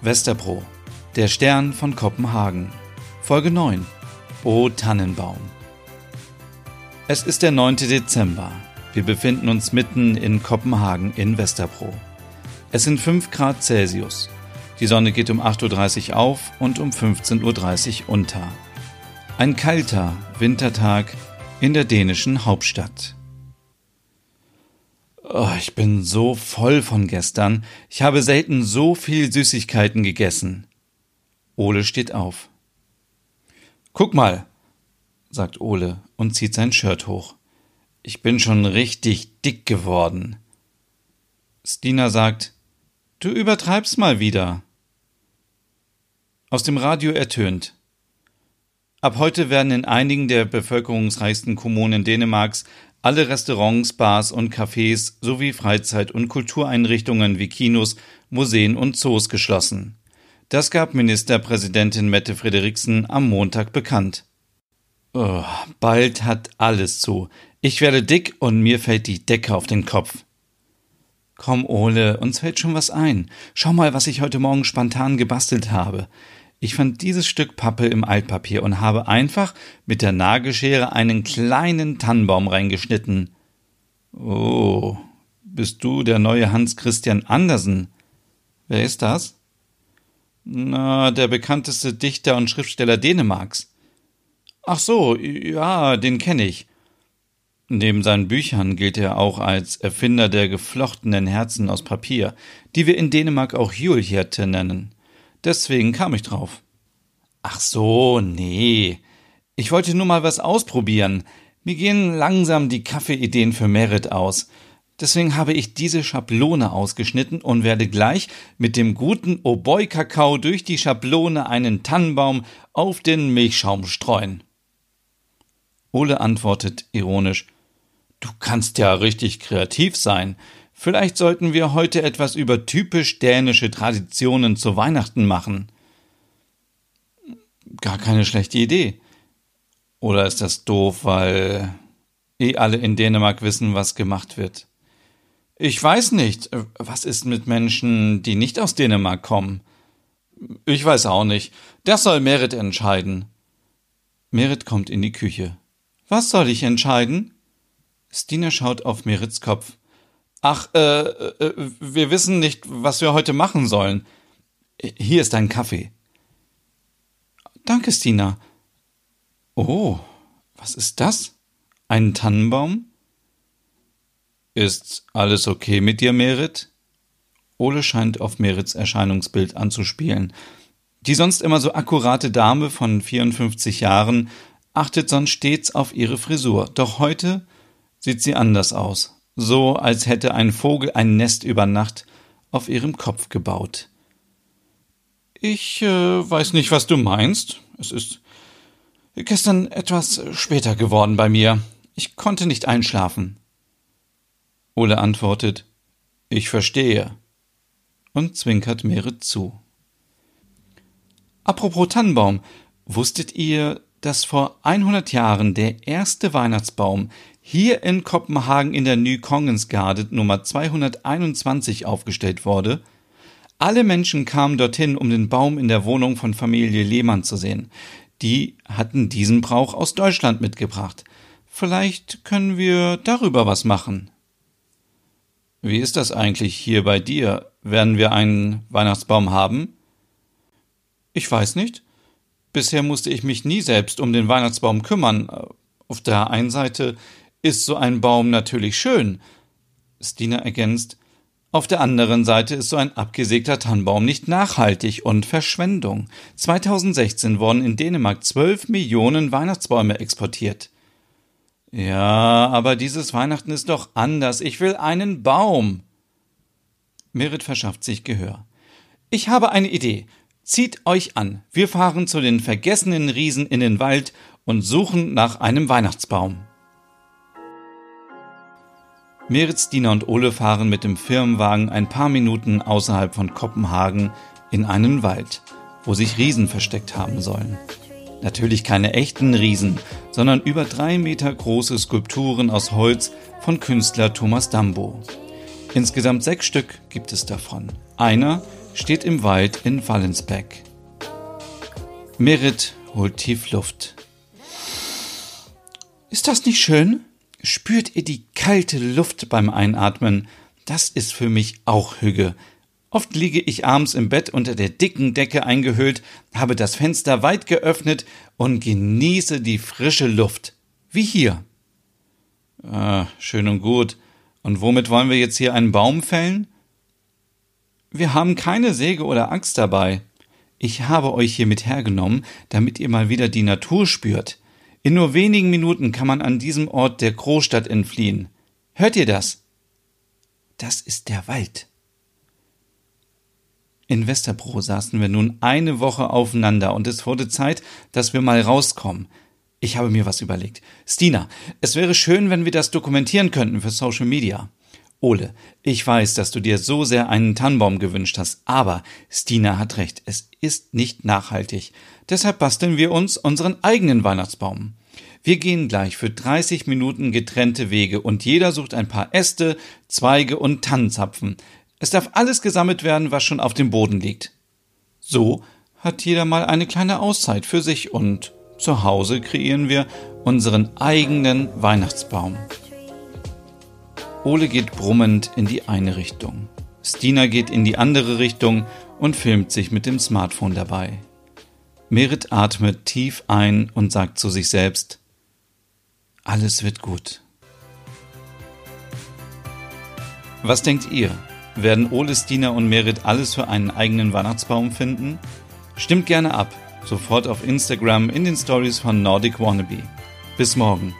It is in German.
Westerpro, der Stern von Kopenhagen. Folge 9. O Tannenbaum. Es ist der 9. Dezember. Wir befinden uns mitten in Kopenhagen in Westerpro. Es sind 5 Grad Celsius. Die Sonne geht um 8.30 Uhr auf und um 15.30 Uhr unter. Ein kalter Wintertag in der dänischen Hauptstadt. Oh, ich bin so voll von gestern. Ich habe selten so viel Süßigkeiten gegessen. Ole steht auf. Guck mal, sagt Ole und zieht sein Shirt hoch. Ich bin schon richtig dick geworden. Stina sagt, du übertreibst mal wieder. Aus dem Radio ertönt. Ab heute werden in einigen der bevölkerungsreichsten Kommunen Dänemarks alle Restaurants, Bars und Cafés sowie Freizeit- und Kultureinrichtungen wie Kinos, Museen und Zoos geschlossen. Das gab Ministerpräsidentin Mette Frederiksen am Montag bekannt. Oh, bald hat alles zu. Ich werde dick und mir fällt die Decke auf den Kopf. Komm, Ole, uns fällt schon was ein. Schau mal, was ich heute Morgen spontan gebastelt habe. Ich fand dieses Stück Pappe im Altpapier und habe einfach mit der Nagelschere einen kleinen Tannenbaum reingeschnitten. Oh, bist du der neue Hans Christian Andersen? Wer ist das? Na, der bekannteste Dichter und Schriftsteller Dänemarks. Ach so, ja, den kenne ich. Neben seinen Büchern gilt er auch als Erfinder der geflochtenen Herzen aus Papier, die wir in Dänemark auch Julhjerte nennen. Deswegen kam ich drauf. Ach so, nee. Ich wollte nur mal was ausprobieren. Mir gehen langsam die Kaffeeideen für Merit aus. Deswegen habe ich diese Schablone ausgeschnitten und werde gleich mit dem guten Oboi-Kakao durch die Schablone einen Tannenbaum auf den Milchschaum streuen. Ole antwortet ironisch, Du kannst ja richtig kreativ sein. Vielleicht sollten wir heute etwas über typisch dänische Traditionen zu Weihnachten machen. Gar keine schlechte Idee. Oder ist das doof, weil eh alle in Dänemark wissen, was gemacht wird? Ich weiß nicht. Was ist mit Menschen, die nicht aus Dänemark kommen? Ich weiß auch nicht. Das soll Merit entscheiden. Merit kommt in die Küche. Was soll ich entscheiden? Stina schaut auf Merits Kopf. Ach, äh, äh, wir wissen nicht, was wir heute machen sollen. Hier ist dein Kaffee. Danke, Stina. Oh, was ist das? Ein Tannenbaum? Ist alles okay mit dir, Merit? Ole scheint auf Merits Erscheinungsbild anzuspielen. Die sonst immer so akkurate Dame von 54 Jahren achtet sonst stets auf ihre Frisur. Doch heute sieht sie anders aus so als hätte ein Vogel ein Nest über Nacht auf ihrem Kopf gebaut. Ich äh, weiß nicht, was du meinst. Es ist gestern etwas später geworden bei mir. Ich konnte nicht einschlafen. Ole antwortet, ich verstehe und zwinkert Merit zu. Apropos Tannenbaum, wusstet ihr, dass vor 100 Jahren der erste Weihnachtsbaum hier in Kopenhagen in der Nykongensgade Nummer 221 aufgestellt wurde. Alle Menschen kamen dorthin, um den Baum in der Wohnung von Familie Lehmann zu sehen. Die hatten diesen Brauch aus Deutschland mitgebracht. Vielleicht können wir darüber was machen. Wie ist das eigentlich hier bei dir? Werden wir einen Weihnachtsbaum haben? Ich weiß nicht. Bisher musste ich mich nie selbst um den Weihnachtsbaum kümmern. Auf der einen Seite ist so ein Baum natürlich schön. Stina ergänzt, auf der anderen Seite ist so ein abgesägter Tannenbaum nicht nachhaltig und Verschwendung. 2016 wurden in Dänemark 12 Millionen Weihnachtsbäume exportiert. Ja, aber dieses Weihnachten ist doch anders. Ich will einen Baum. Merit verschafft sich Gehör. Ich habe eine Idee. Zieht euch an. Wir fahren zu den vergessenen Riesen in den Wald und suchen nach einem Weihnachtsbaum. Meritz, Dina und Ole fahren mit dem Firmenwagen ein paar Minuten außerhalb von Kopenhagen in einen Wald, wo sich Riesen versteckt haben sollen. Natürlich keine echten Riesen, sondern über drei Meter große Skulpturen aus Holz von Künstler Thomas Dambo. Insgesamt sechs Stück gibt es davon. Einer steht im Wald in Wallensbeck. Merit holt tief Luft. Ist das nicht schön? Spürt ihr die kalte Luft beim Einatmen? Das ist für mich auch Hüge. Oft liege ich abends im Bett unter der dicken Decke eingehüllt, habe das Fenster weit geöffnet und genieße die frische Luft. Wie hier. Ah, schön und gut. Und womit wollen wir jetzt hier einen Baum fällen? Wir haben keine Säge oder Axt dabei. Ich habe euch hiermit hergenommen, damit ihr mal wieder die Natur spürt. In nur wenigen Minuten kann man an diesem Ort der Großstadt entfliehen. Hört ihr das? Das ist der Wald. In Westerbro saßen wir nun eine Woche aufeinander und es wurde Zeit, dass wir mal rauskommen. Ich habe mir was überlegt. Stina, es wäre schön, wenn wir das dokumentieren könnten für Social Media. Ole, ich weiß, dass du dir so sehr einen Tannenbaum gewünscht hast, aber Stina hat recht, es ist nicht nachhaltig. Deshalb basteln wir uns unseren eigenen Weihnachtsbaum. Wir gehen gleich für 30 Minuten getrennte Wege und jeder sucht ein paar Äste, Zweige und Tannenzapfen. Es darf alles gesammelt werden, was schon auf dem Boden liegt. So hat jeder mal eine kleine Auszeit für sich und zu Hause kreieren wir unseren eigenen Weihnachtsbaum. Ole geht brummend in die eine Richtung. Stina geht in die andere Richtung und filmt sich mit dem Smartphone dabei. Merit atmet tief ein und sagt zu sich selbst, alles wird gut. Was denkt ihr? Werden Ole, Stina und Merit alles für einen eigenen Weihnachtsbaum finden? Stimmt gerne ab, sofort auf Instagram in den Stories von Nordic Wannabe. Bis morgen.